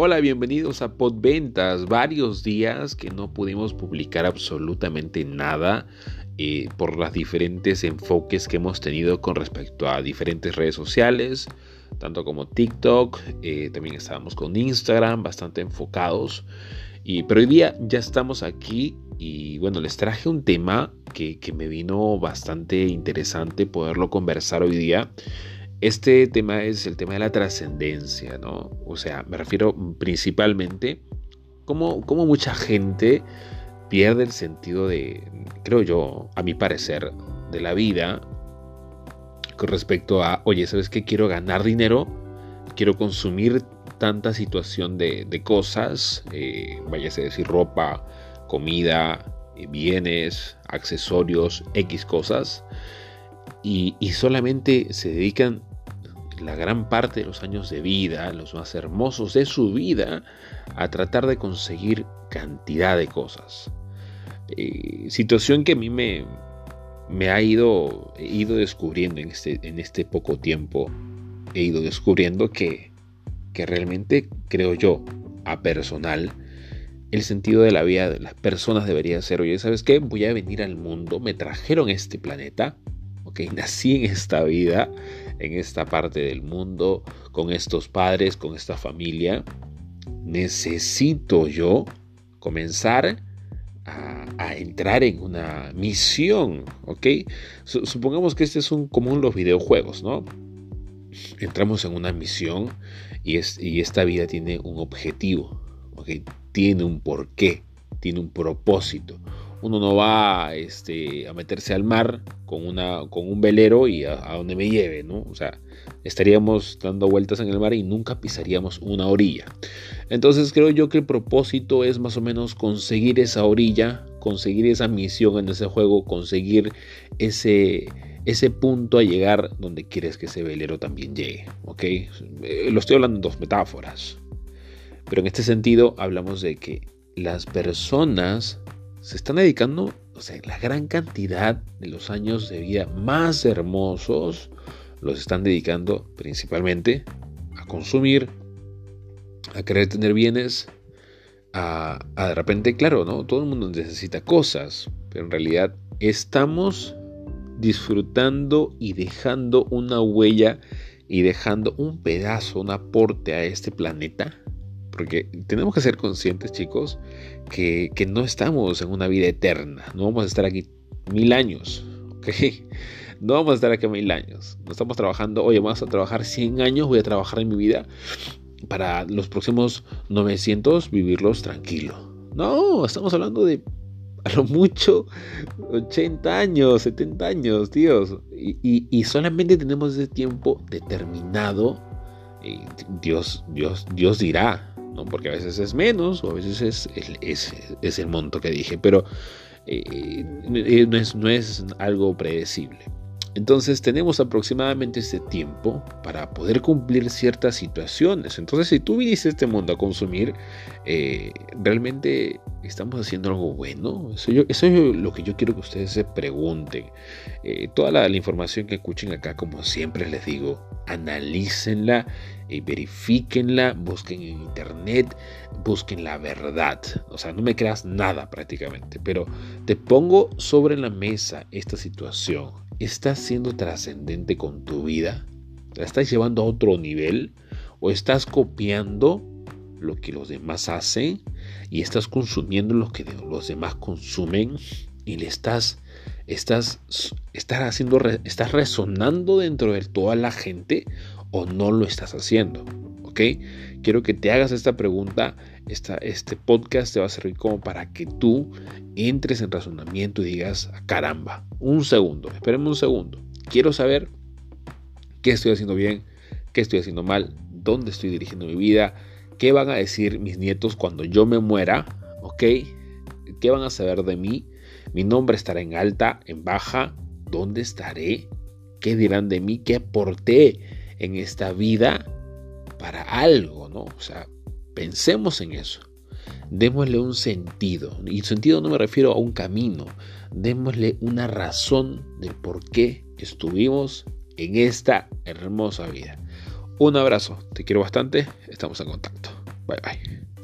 Hola, bienvenidos a Podventas. Varios días que no pudimos publicar absolutamente nada eh, por los diferentes enfoques que hemos tenido con respecto a diferentes redes sociales, tanto como TikTok, eh, también estábamos con Instagram, bastante enfocados. Y, pero hoy día ya estamos aquí y bueno, les traje un tema que, que me vino bastante interesante poderlo conversar hoy día. Este tema es el tema de la trascendencia, ¿no? O sea, me refiero principalmente cómo, cómo mucha gente pierde el sentido de, creo yo, a mi parecer, de la vida con respecto a, oye, ¿sabes qué? Quiero ganar dinero, quiero consumir tanta situación de, cosas, eh, vayase a decir ropa, comida, eh, bienes, accesorios, X cosas, y, y solamente se dedican la gran parte de los años de vida, los más hermosos de su vida, a tratar de conseguir cantidad de cosas. Eh, situación que a mí me, me ha ido, ido descubriendo en este, en este poco tiempo. He ido descubriendo que, que realmente creo yo, a personal, el sentido de la vida de las personas debería ser, oye, ¿sabes qué? Voy a venir al mundo, me trajeron este planeta, ok, nací en esta vida, en esta parte del mundo, con estos padres, con esta familia, necesito yo comenzar a, entrar en una misión, ¿ok? supongamos que este es un común los videojuegos, ¿no? Entramos en una misión y, y esta vida tiene un objetivo, ¿ok? Tiene un porqué, tiene un propósito uno no va este, a meterse al mar con, un velero y a, donde me lleve, ¿no? O sea, estaríamos dando vueltas en el mar y nunca pisaríamos una orilla. Entonces creo yo que el propósito es más o menos conseguir esa orilla, conseguir esa misión en ese juego, conseguir ese, ese punto a llegar donde quieres que ese velero también llegue, ¿ok? Eh, lo estoy hablando en dos metáforas. Pero en este sentido hablamos de que las personas se están dedicando, o sea, la gran cantidad de los años de vida más hermosos los están dedicando principalmente a consumir, a querer tener bienes, a, de repente, claro, ¿no? Todo el mundo necesita cosas, pero en realidad estamos disfrutando y dejando una huella y dejando un pedazo, un aporte a este planeta porque tenemos que ser conscientes, chicos, que, no estamos en una vida eterna. No vamos a estar aquí mil años. ¿ok? No vamos a estar aquí mil años. No estamos trabajando, oye, vamos a trabajar 100 años, voy a trabajar en mi vida para los próximos 900 vivirlos tranquilo. No, estamos hablando de a lo mucho 80 años, 70 años, tíos. Y, y solamente tenemos ese tiempo determinado. Y Dios, Dios, Dios dirá, porque a veces es menos o a veces es, es, es el monto que dije, pero eh, eh, no, es, no es algo predecible. Entonces tenemos aproximadamente este tiempo para poder cumplir ciertas situaciones. Entonces si tú viniste a este mundo a consumir, eh, realmente estamos haciendo algo bueno. Eso, es lo que yo quiero que ustedes se pregunten. toda la, información que escuchen acá, como siempre les digo, analícenla y verifíquenla, busquen en internet, busquen la verdad. O sea, no me creas nada prácticamente, pero te pongo sobre la mesa esta situación. ¿Estás siendo trascendente con tu vida? ¿La estás llevando a otro nivel? ¿O estás copiando lo que los demás hacen y estás consumiendo lo que los demás consumen y le estás estás estás haciendo estás resonando dentro de toda la gente o no lo estás haciendo. Quiero que te hagas esta pregunta. Este podcast te va a servir como para que tú entres en razonamiento y digas, ah, caramba, un segundo, espérenme un segundo. Quiero saber qué estoy haciendo bien, qué estoy haciendo mal, dónde estoy dirigiendo mi vida, qué van a decir mis nietos cuando yo me muera, ¿ok? ¿Qué van a saber de mí? Mi nombre estará en alta, en baja, ¿dónde estaré? ¿Qué dirán de mí? ¿Qué aporté? en esta vida para algo, ¿no? O sea, pensemos en eso. Démosle un sentido. Y sentido no me refiero a un camino. Démosle una razón del por qué estuvimos en esta hermosa vida. Un abrazo. Te quiero bastante. Estamos en contacto. Bye bye.